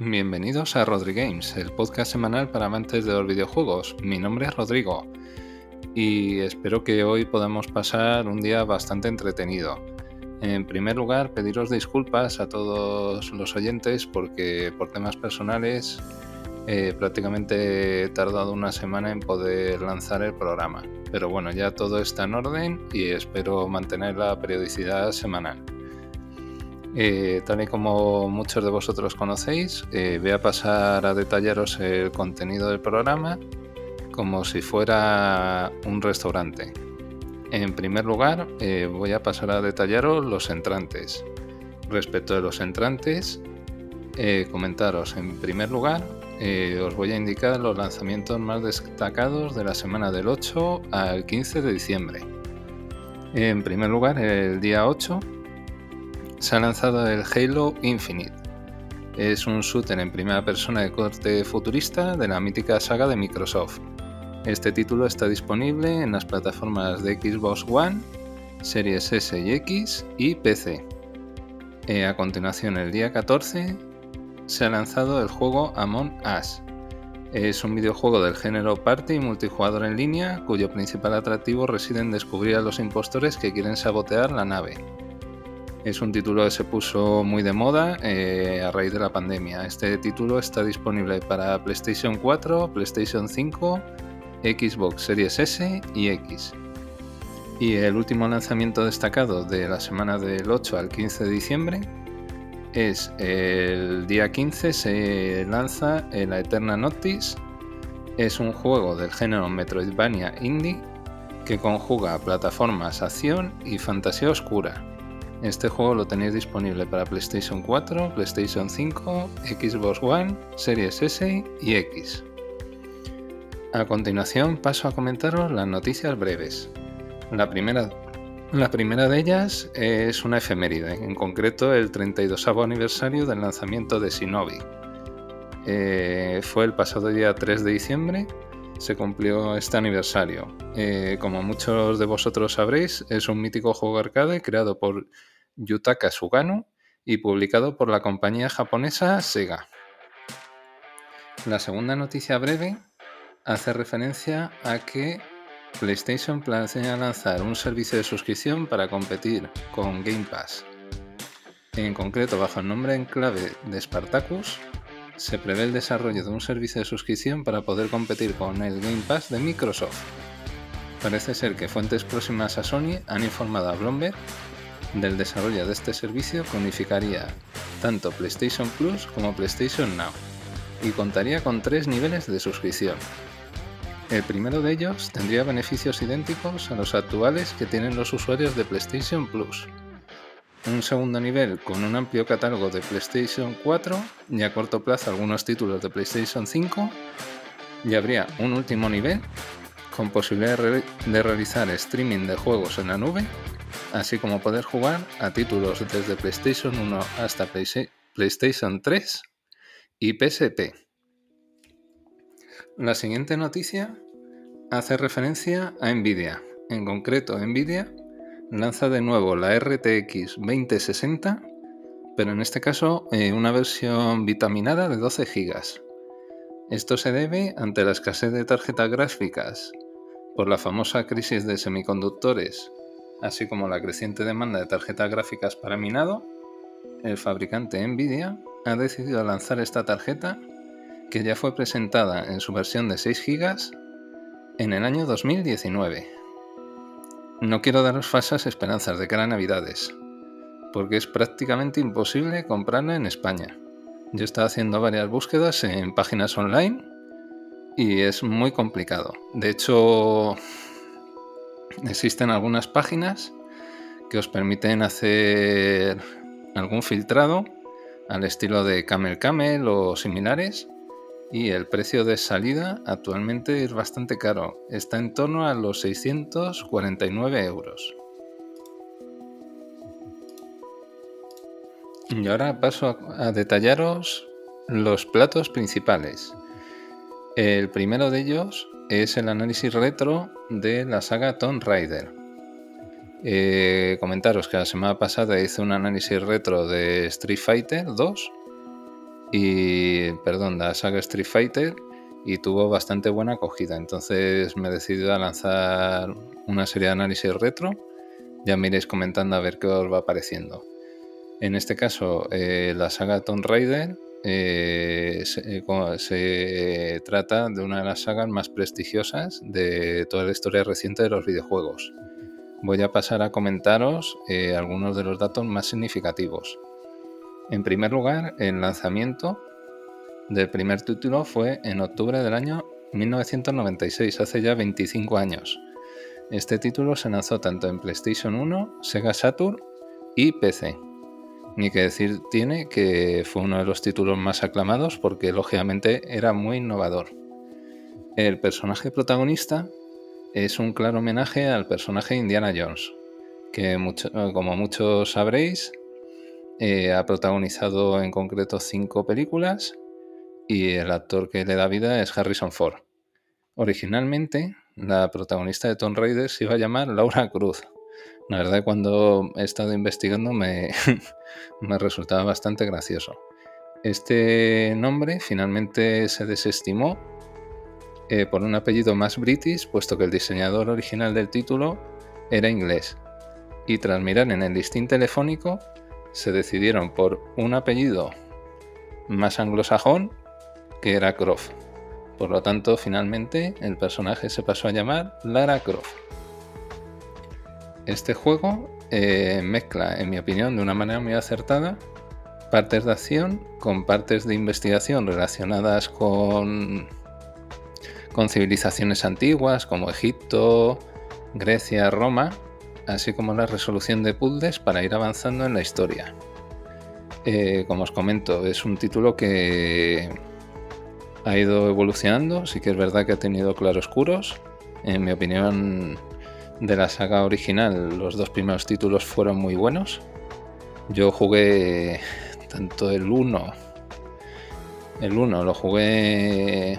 Bienvenidos a Rodri Games, el podcast semanal para amantes de los videojuegos. Mi nombre es Rodrigo y espero que hoy podamos pasar un día bastante entretenido. En primer lugar, pediros disculpas a todos los oyentes porque por temas personales eh, prácticamente he tardado una semana en poder lanzar el programa. Pero bueno, ya todo está en orden y espero mantener la periodicidad semanal. Eh, tal y como muchos de vosotros conocéis, eh, voy a pasar a detallaros el contenido del programa como si fuera un restaurante. En primer lugar, eh, voy a pasar a detallaros los entrantes. Respecto de los entrantes, comentaros en primer lugar, os voy a indicar los lanzamientos más destacados de la semana del 8 al 15 de diciembre. En primer lugar, el día 8 se ha lanzado el Halo Infinite. Es un shooter en primera persona de corte futurista de la mítica saga de Microsoft. Este título está disponible en las plataformas de Xbox One, Series S y X y PC. Eh, a continuación, el día 14, se ha lanzado el juego Among Us. Es un videojuego del género party y multijugador en línea, cuyo principal atractivo reside en descubrir a los impostores que quieren sabotear la nave. Es un título que se puso muy de moda eh, a raíz de la pandemia. Este título está disponible para PlayStation 4, PlayStation 5, Xbox Series S y X. Y el último lanzamiento destacado de la semana del 8 al 15 de diciembre es el día 15 se lanza La Eterna Noctis. Es un juego del género Metroidvania Indie que conjuga plataformas, acción y fantasía oscura. Este juego lo tenéis disponible para PlayStation 4, PlayStation 5, Xbox One, Series S y X. A continuación paso a comentaros las noticias breves. La primera, la primera de ellas es una efeméride, en concreto el 32 aniversario del lanzamiento de Shinobi. Eh, fue el pasado día 3 de diciembre se cumplió este aniversario. Eh, como muchos de vosotros sabréis, es un mítico juego arcade creado por Yutaka Sugano y publicado por la compañía japonesa Sega. La segunda noticia breve hace referencia a que PlayStation planea lanzar un servicio de suscripción para competir con Game Pass. En concreto, bajo el nombre en clave de Spartacus, se prevé el desarrollo de un servicio de suscripción para poder competir con el Game Pass de Microsoft. Parece ser que fuentes próximas a Sony han informado a Bloomberg del desarrollo de este servicio que unificaría tanto PlayStation Plus como PlayStation Now y contaría con tres niveles de suscripción. El primero de ellos tendría beneficios idénticos a los actuales que tienen los usuarios de PlayStation Plus un segundo nivel con un amplio catálogo de PlayStation 4 y a corto plazo algunos títulos de PlayStation 5 y habría un último nivel con posibilidad de realizar streaming de juegos en la nube, así como poder jugar a títulos desde PlayStation 1 hasta PlayStation 3 y PSP. La siguiente noticia hace referencia a Nvidia, en concreto Nvidia lanza de nuevo la RTX 2060, pero en este caso eh, una versión vitaminada de 12 GB. Esto se debe ante la escasez de tarjetas gráficas por la famosa crisis de semiconductores, así como la creciente demanda de tarjetas gráficas para minado, el fabricante Nvidia ha decidido lanzar esta tarjeta que ya fue presentada en su versión de 6 GB en el año 2019. No quiero daros falsas esperanzas de cara a Navidades, porque es prácticamente imposible comprarla en España. Yo he estado haciendo varias búsquedas en páginas online y es muy complicado. De hecho, existen algunas páginas que os permiten hacer algún filtrado al estilo de Camel Camel o similares y el precio de salida actualmente es bastante caro, está en torno a los 649 euros. Y ahora paso a, detallaros los platos principales. El primero de ellos es el análisis retro de la saga Tomb Raider. Eh, comentaros que la semana pasada hice un análisis retro de Street Fighter 2 y, perdón, la saga Street Fighter y tuvo bastante buena acogida. Entonces me he decidido a lanzar una serie de análisis retro. Ya me iréis comentando a ver qué os va pareciendo. En este caso, eh, la saga Tomb Raider eh, eh, se, trata de una de las sagas más prestigiosas de toda la historia reciente de los videojuegos. Voy a pasar a comentaros algunos de los datos más significativos. En primer lugar, el lanzamiento del primer título fue en octubre del año 1996, hace ya 25 años. Este título se lanzó tanto en PlayStation 1, Sega Saturn y PC. Ni que decir tiene que fue uno de los títulos más aclamados porque lógicamente era muy innovador. El personaje protagonista es un claro homenaje al personaje Indiana Jones, que como muchos sabréis eh, ha protagonizado en concreto cinco películas y el actor que le da vida es Harrison Ford. Originalmente, la protagonista de Tomb Raider se iba a llamar Laura Cruz. La verdad, cuando he estado investigando me, me resultaba bastante gracioso. Este nombre finalmente se desestimó eh, por un apellido más british, puesto que el diseñador original del título era inglés. Y tras mirar en el listín telefónico, se decidieron por un apellido más anglosajón que era Croft. Por lo tanto, finalmente el personaje se pasó a llamar Lara Croft. Este juego eh, mezcla, en mi opinión, de una manera muy acertada, partes de acción con partes de investigación relacionadas con, con civilizaciones antiguas como Egipto, Grecia, Roma, así como la resolución de puzzles para ir avanzando en la historia. Eh, como os comento, es un título que ha ido evolucionando, sí que es verdad que ha tenido claroscuros. En mi opinión, de la saga original, los dos primeros títulos fueron muy buenos. Yo jugué tanto el 1, el 1 lo jugué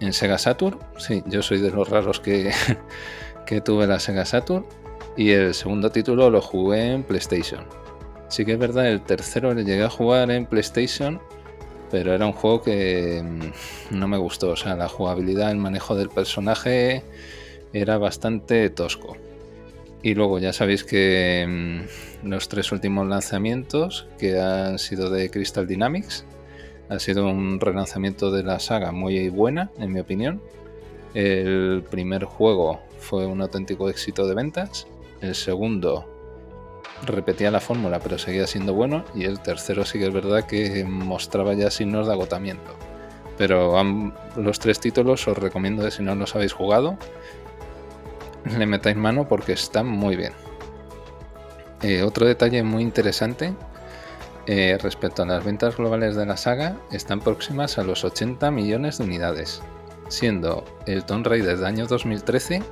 en Sega Saturn, sí, yo soy de los raros que, que tuve la Sega Saturn y el segundo título lo jugué en PlayStation. Sí que es verdad, el tercero le llegué a jugar en PlayStation, pero era un juego que mm, no me gustó. O sea, la jugabilidad, el manejo del personaje era bastante tosco. Y luego ya sabéis que mm, los tres últimos lanzamientos que han sido de Crystal Dynamics ha sido un relanzamiento de la saga muy buena, en mi opinión. El primer juego fue un auténtico éxito de ventas el segundo repetía la fórmula pero seguía siendo bueno y el tercero sí que es verdad que mostraba ya signos de agotamiento. Pero los tres títulos os recomiendo que si no los habéis jugado, le metáis mano porque están muy bien. Eh, otro detalle muy interesante eh, respecto a las ventas globales de la saga están próximas a los 80 millones de unidades, siendo el Tomb Raider del año 2013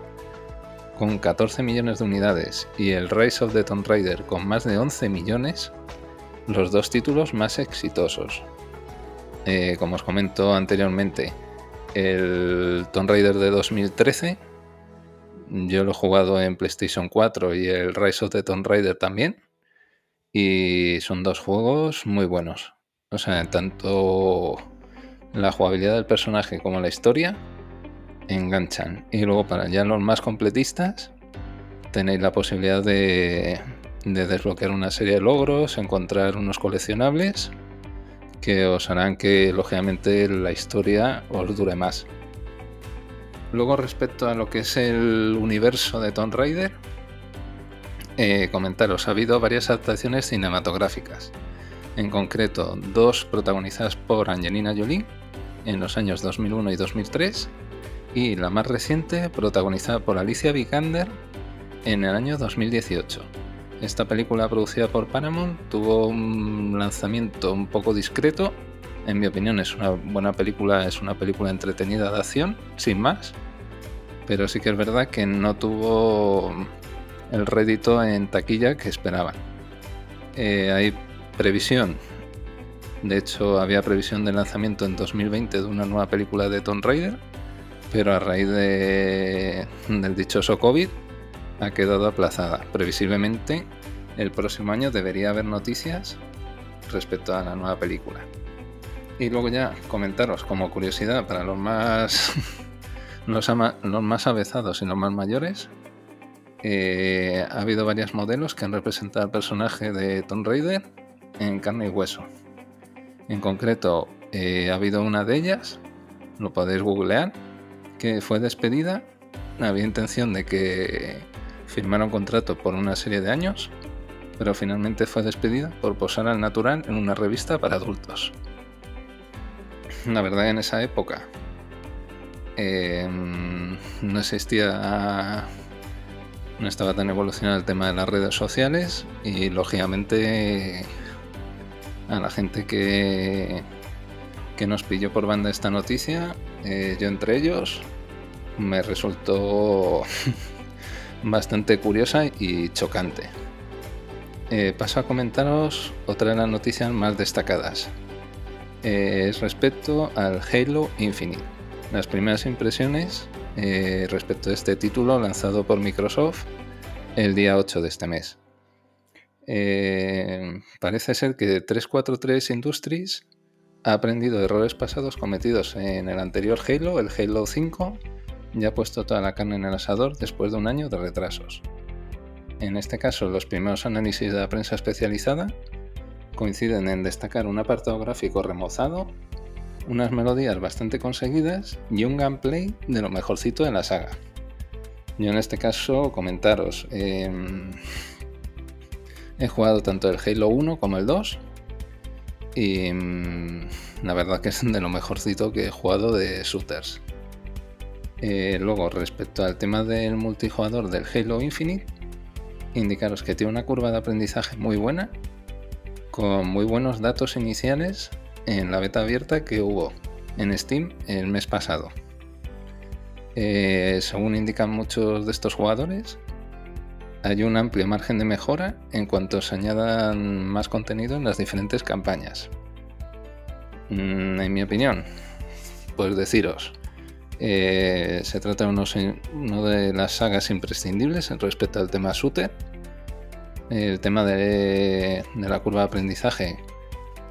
con 14 millones de unidades y el Rise of the Tomb Raider con más de 11 millones, los dos títulos más exitosos. Eh, como os comento anteriormente, el Tomb Raider de 2013, yo lo he jugado en PlayStation 4 y el Rise of the Tomb Raider también, y son dos juegos muy buenos. O sea, tanto la jugabilidad del personaje como la historia enganchan. Y luego para ya los más completistas tenéis la posibilidad de, desbloquear una serie de logros, encontrar unos coleccionables que os harán que lógicamente la historia os dure más. Luego respecto a lo que es el universo de Tomb Raider, eh, comentaros, ha habido varias adaptaciones cinematográficas. En concreto, dos protagonizadas por Angelina Jolie en los años 2001 y 2003 y la más reciente protagonizada por Alicia Vikander en el año 2018. Esta película producida por Paramount tuvo un lanzamiento un poco discreto. En mi opinión es una buena película, es una película entretenida de acción, sin más. Pero sí que es verdad que no tuvo el rédito en taquilla que esperaban. Eh, hay previsión, de hecho había previsión de lanzamiento en 2020 de una nueva película de Tomb Raider, pero a raíz de, del dichoso COVID ha quedado aplazada. Previsiblemente el próximo año debería haber noticias respecto a la nueva película. Y luego ya comentaros como curiosidad para los más los, los más avezados y los más mayores. Eh, ha habido varios modelos que han representado al personaje de Tomb Raider en carne y hueso. En concreto, eh, ha habido una de ellas, lo podéis googlear, fue despedida. Había intención de que firmara un contrato por una serie de años, pero finalmente fue despedida por posar al natural en una revista para adultos. La verdad, en esa época em, no existía. No estaba tan evolucionado el tema de las redes sociales y lógicamente a la gente que, que nos pilló por banda esta noticia, eh, yo entre ellos, me resultó bastante curiosa y chocante. Eh, paso a comentaros otra de las noticias más destacadas. Eh, es respecto al Halo Infinite. Las primeras impresiones respecto a este título lanzado por Microsoft el día 8 de este mes. parece ser que 343 Industries ha aprendido errores pasados cometidos en el anterior Halo, el Halo 5, y ha puesto toda la carne en el asador después de un año de retrasos. En este caso, los primeros análisis de la prensa especializada coinciden en destacar un apartado gráfico remozado, unas melodías bastante conseguidas y un gameplay de lo mejorcito de la saga. Yo en este caso comentaros, em, he jugado tanto el Halo 1 como el 2 y mm, la verdad que es de lo mejorcito que he jugado de shooters. Eh, luego, respecto al tema del multijugador del Halo Infinite, indicaros que tiene una curva de aprendizaje muy buena, con muy buenos datos iniciales en la beta abierta que hubo en Steam el mes pasado. Eh, según indican muchos de estos jugadores, hay un amplio margen de mejora en cuanto se añadan más contenido en las diferentes campañas. Mm, en mi opinión, pues deciros, eh, se trata de uno, de las sagas imprescindibles respecto al tema shooter. El tema de, de, la curva de aprendizaje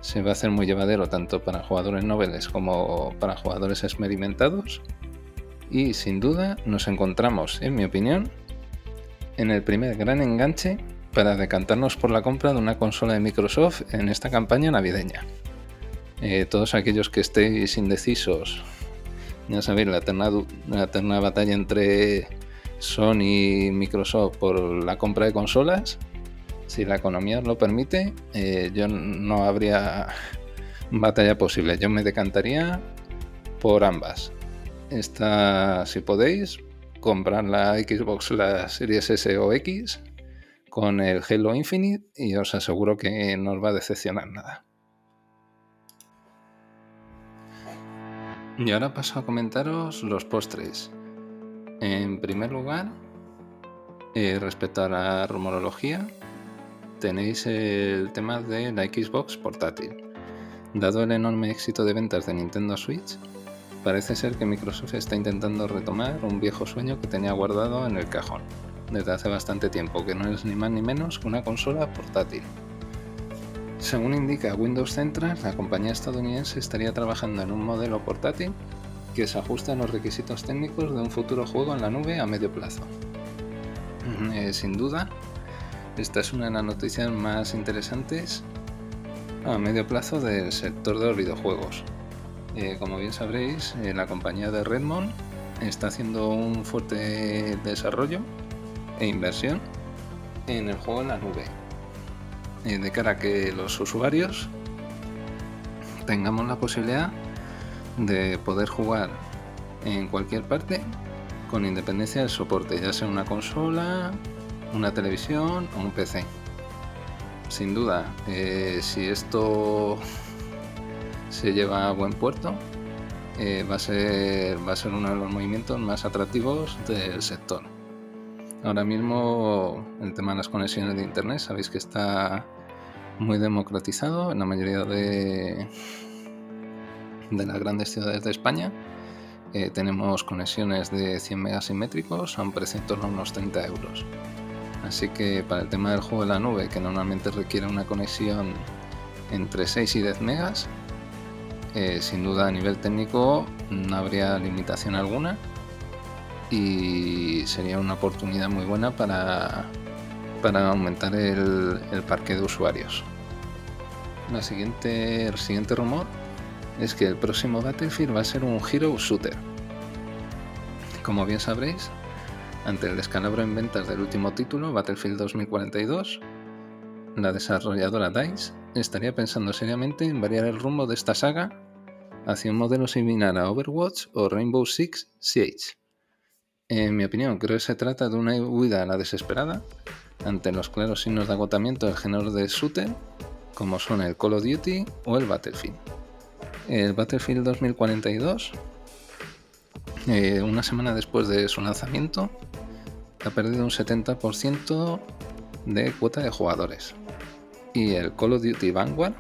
se va a hacer muy llevadero tanto para jugadores noveles como para jugadores experimentados. Y sin duda nos encontramos, en mi opinión, en el primer gran enganche para decantarnos por la compra de una consola de Microsoft en esta campaña navideña. Eh, todos aquellos que estéis indecisos, ya sabéis, la eterna, la eterna batalla entre Sony y Microsoft por la compra de consolas, si la economía os lo permite, eh, yo no habría batalla posible. Yo me decantaría por ambas. Esta, si podéis, comprar la Xbox, la Series S o X con el Halo Infinite y os aseguro que no os va a decepcionar nada. Y ahora paso a comentaros los postres. En primer lugar, eh, respecto a la rumorología, tenéis el tema de la Xbox portátil. Dado el enorme éxito de ventas de Nintendo Switch, Parece ser que Microsoft está intentando retomar un viejo sueño que tenía guardado en el cajón desde hace bastante tiempo, que no es ni más ni menos que una consola portátil. Según indica Windows Central, la compañía estadounidense estaría trabajando en un modelo portátil que se ajusta a los requisitos técnicos de un futuro juego en la nube a medio plazo. Eh, sin duda, esta es una de las noticias más interesantes a medio plazo del sector de los videojuegos, eh, como bien sabréis, eh, la compañía de Redmond está haciendo un fuerte desarrollo e inversión en el juego en la nube, eh, de cara a que los usuarios tengamos la posibilidad de poder jugar en cualquier parte con independencia del soporte, ya sea una consola, una televisión o un PC. Sin duda, si esto se lleva a buen puerto, eh, va, a ser, va a ser uno de los movimientos más atractivos del sector. Ahora mismo el tema de las conexiones de Internet, sabéis que está muy democratizado en la mayoría de, de las grandes ciudades de España. Eh, tenemos conexiones de 100 megas simétricos a un precio en torno a unos 30 euros. Así que para el tema del juego de la nube, que normalmente requiere una conexión entre 6 y 10 megas, eh, sin duda a nivel técnico no habría limitación alguna y sería una oportunidad muy buena para, para aumentar el, parque de usuarios. La siguiente, el siguiente rumor es que el próximo Battlefield va a ser un Hero Shooter. Como bien sabréis, ante el descalabro en ventas del último título, Battlefield 2042, la desarrolladora DICE estaría pensando seriamente en variar el rumbo de esta saga hacia un modelo similar a Overwatch o Rainbow Six Siege. En mi opinión, creo que se trata de una huida a la desesperada ante los claros signos de agotamiento del género de shooter, como son el Call of Duty o el Battlefield. El Battlefield 2042, eh, una semana después de su lanzamiento, ha perdido un 70% de cuota de jugadores. Y el Call of Duty Vanguard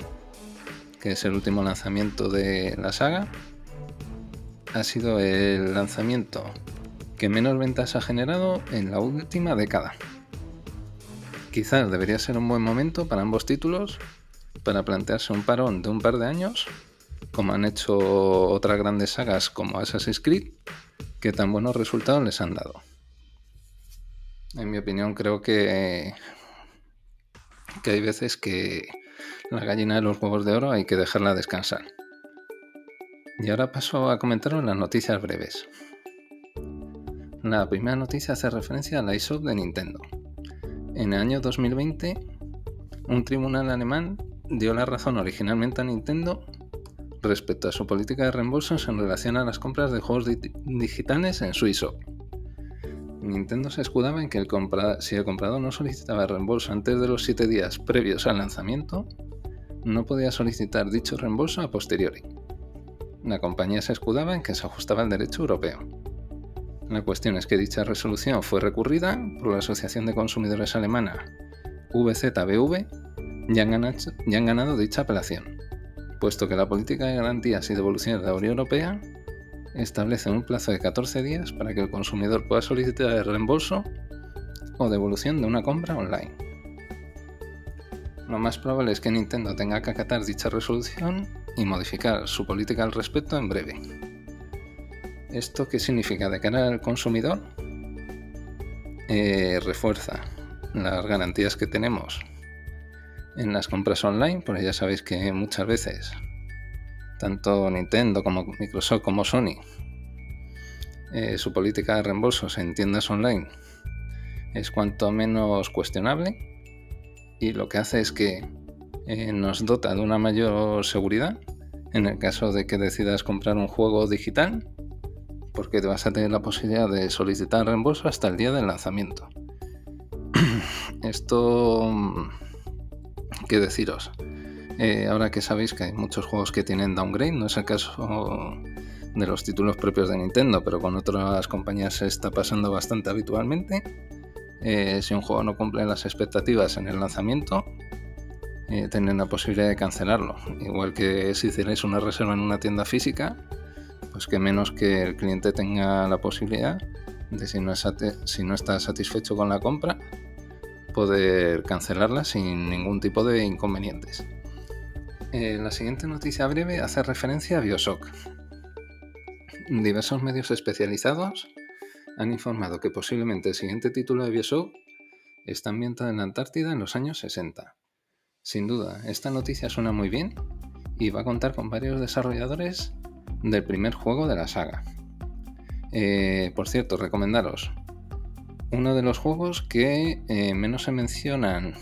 que es el último lanzamiento de la saga, ha sido el lanzamiento que menos ventas ha generado en la última década. Quizás debería ser un buen momento para ambos títulos para plantearse un parón de un par de años, como han hecho otras grandes sagas como Assassin's Creed, que tan buenos resultados les han dado. En mi opinión creo que, hay veces que la gallina de los huevos de oro hay que dejarla descansar. Y ahora paso a comentaros las noticias breves. La primera noticia hace referencia a la iShop de Nintendo. En el año 2020, un tribunal alemán dio la razón originalmente a Nintendo respecto a su política de reembolsos en relación a las compras de juegos digitales en su eShop. Nintendo se escudaba en que si el comprador no solicitaba reembolso antes de los 7 días previos al lanzamiento, no podía solicitar dicho reembolso a posteriori. La compañía se escudaba en que se ajustaba al derecho europeo. La cuestión es que dicha resolución fue recurrida por la Asociación de Consumidores Alemana VZBV y han, ganado, dicha apelación, puesto que la política de garantías y devoluciones de la Unión Europea establece un plazo de 14 días para que el consumidor pueda solicitar el reembolso o devolución de una compra online. Lo más probable es que Nintendo tenga que acatar dicha resolución y modificar su política al respecto en breve. ¿Esto qué significa de cara al consumidor? Eh, refuerza las garantías que tenemos en las compras online, porque ya sabéis que muchas veces tanto Nintendo como Microsoft como Sony eh, su política de reembolsos en tiendas online es cuanto menos cuestionable y lo que hace es que eh, nos dota de una mayor seguridad en el caso de que decidas comprar un juego digital, porque te vas a tener la posibilidad de solicitar reembolso hasta el día del lanzamiento. Esto, ¿qué deciros? Eh, ahora que sabéis que hay muchos juegos que tienen downgrade, no es el caso de los títulos propios de Nintendo, pero con otras compañías se está pasando bastante habitualmente. Eh, si un juego no cumple las expectativas en el lanzamiento, eh, tienen la posibilidad de cancelarlo. Igual que si hicierais una reserva en una tienda física, pues que menos que el cliente tenga la posibilidad de, si no, está satisfecho con la compra, poder cancelarla sin ningún tipo de inconvenientes. Eh, la siguiente noticia breve hace referencia a Bioshock. Diversos medios especializados han informado que posiblemente el siguiente título de Bioshock está ambientado en la Antártida en los años 60. Sin duda, esta noticia suena muy bien y va a contar con varios desarrolladores del primer juego de la saga. Eh, por cierto, recomendaros uno de los juegos que eh, menos se mencionan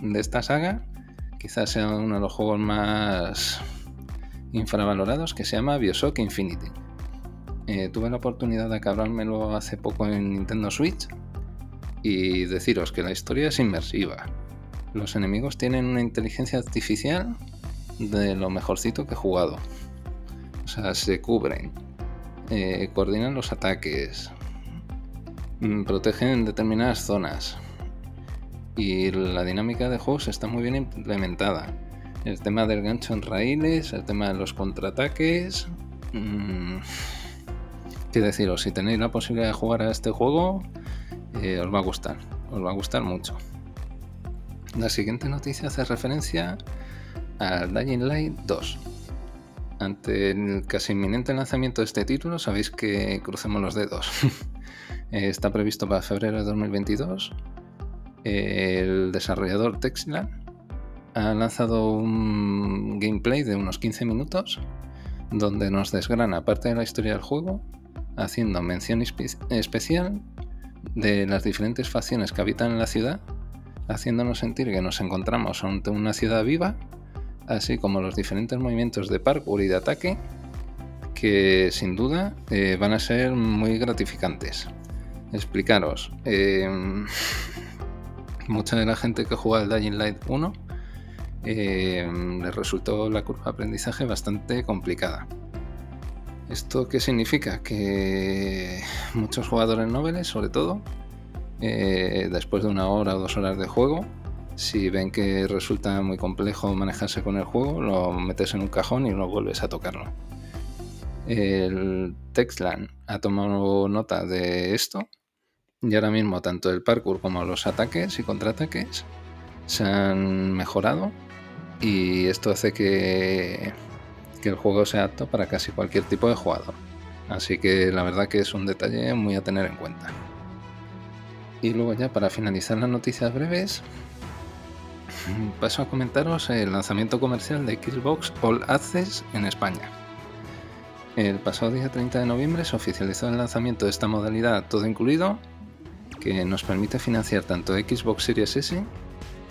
de esta saga, quizás sea uno de los juegos más infravalorados, que se llama Bioshock Infinity. Eh, tuve la oportunidad de acabármelo hace poco en Nintendo Switch y deciros que la historia es inmersiva. Los enemigos tienen una inteligencia artificial de lo mejorcito que he jugado. Sea, se cubren, eh, coordinan los ataques, mm, protegen determinadas zonas. Y la dinámica de juegos está muy bien implementada. El tema del gancho en raíles, el tema de los contraataques. Mmm, deciros, si tenéis la posibilidad de jugar a este juego, eh, os va a gustar, os va a gustar mucho. La siguiente noticia hace referencia al Dying Light 2. Ante el casi inminente lanzamiento de este título, sabéis que crucemos los dedos. Está previsto para febrero de 2022. El desarrollador Textland ha lanzado un gameplay de unos 15 minutos donde nos desgrana parte de la historia del juego, haciendo mención especial de las diferentes facciones que habitan en la ciudad, haciéndonos sentir que nos encontramos ante una ciudad viva, así como los diferentes movimientos de parkour y de ataque, que sin duda eh, van a ser muy gratificantes. Explicaros, em, mucha de la gente que juega el Dying Light 1 em, les resultó la curva de aprendizaje bastante complicada. ¿Esto qué significa? Que muchos jugadores noveles, sobre todo, eh, después de una hora o dos horas de juego, si ven que resulta muy complejo manejarse con el juego, lo metes en un cajón y no vuelves a tocarlo. El Textland ha tomado nota de esto y ahora mismo tanto el parkour como los ataques y contraataques se han mejorado y esto hace que que el juego sea apto para casi cualquier tipo de jugador. Así que la verdad que es un detalle muy a tener en cuenta. Y luego ya para finalizar las noticias breves, paso a comentaros el lanzamiento comercial de Xbox All Access en España. El pasado día 30 de noviembre se oficializó el lanzamiento de esta modalidad todo incluido, que nos permite financiar tanto Xbox Series S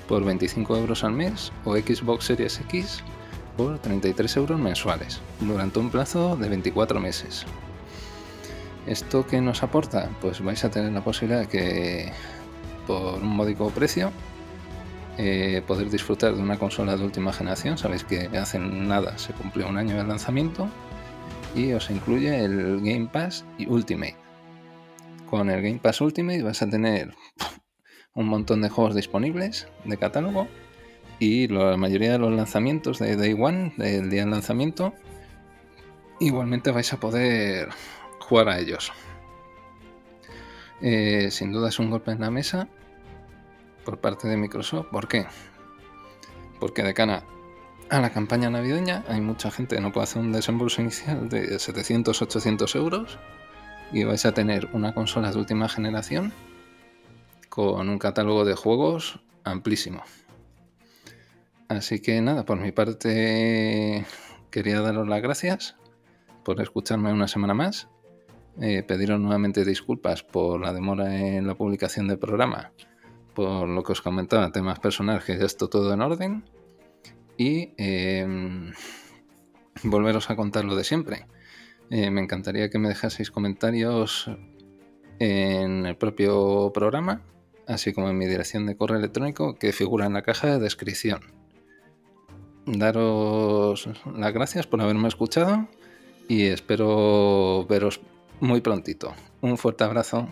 por 25 euros al mes o Xbox Series X por 33 euros mensuales durante un plazo de 24 meses. ¿Esto qué nos aporta? Pues vais a tener la posibilidad que por un módico precio eh, poder disfrutar de una consola de última generación. Sabéis que hace nada se cumplió un año de lanzamiento y os incluye el Game Pass y Ultimate. Con el Game Pass Ultimate vas a tener un montón de juegos disponibles de catálogo y la mayoría de los lanzamientos de Day One, del día del lanzamiento, igualmente vais a poder jugar a ellos. Eh, sin duda es un golpe en la mesa por parte de Microsoft. ¿Por qué? Porque de cara a la campaña navideña hay mucha gente que no puede hacer un desembolso inicial de 700-800 euros y vais a tener una consola de última generación con un catálogo de juegos amplísimo. Así que nada, por mi parte quería daros las gracias por escucharme una semana más. Eh, pediros nuevamente disculpas por la demora en la publicación del programa, por lo que os comentaba, temas personales, que esto todo en orden. Y em, volveros a contar lo de siempre. Eh, me encantaría que me dejaseis comentarios en el propio programa, así como en mi dirección de correo electrónico que figura en la caja de descripción daros las gracias por haberme escuchado y espero veros muy prontito. Un fuerte abrazo.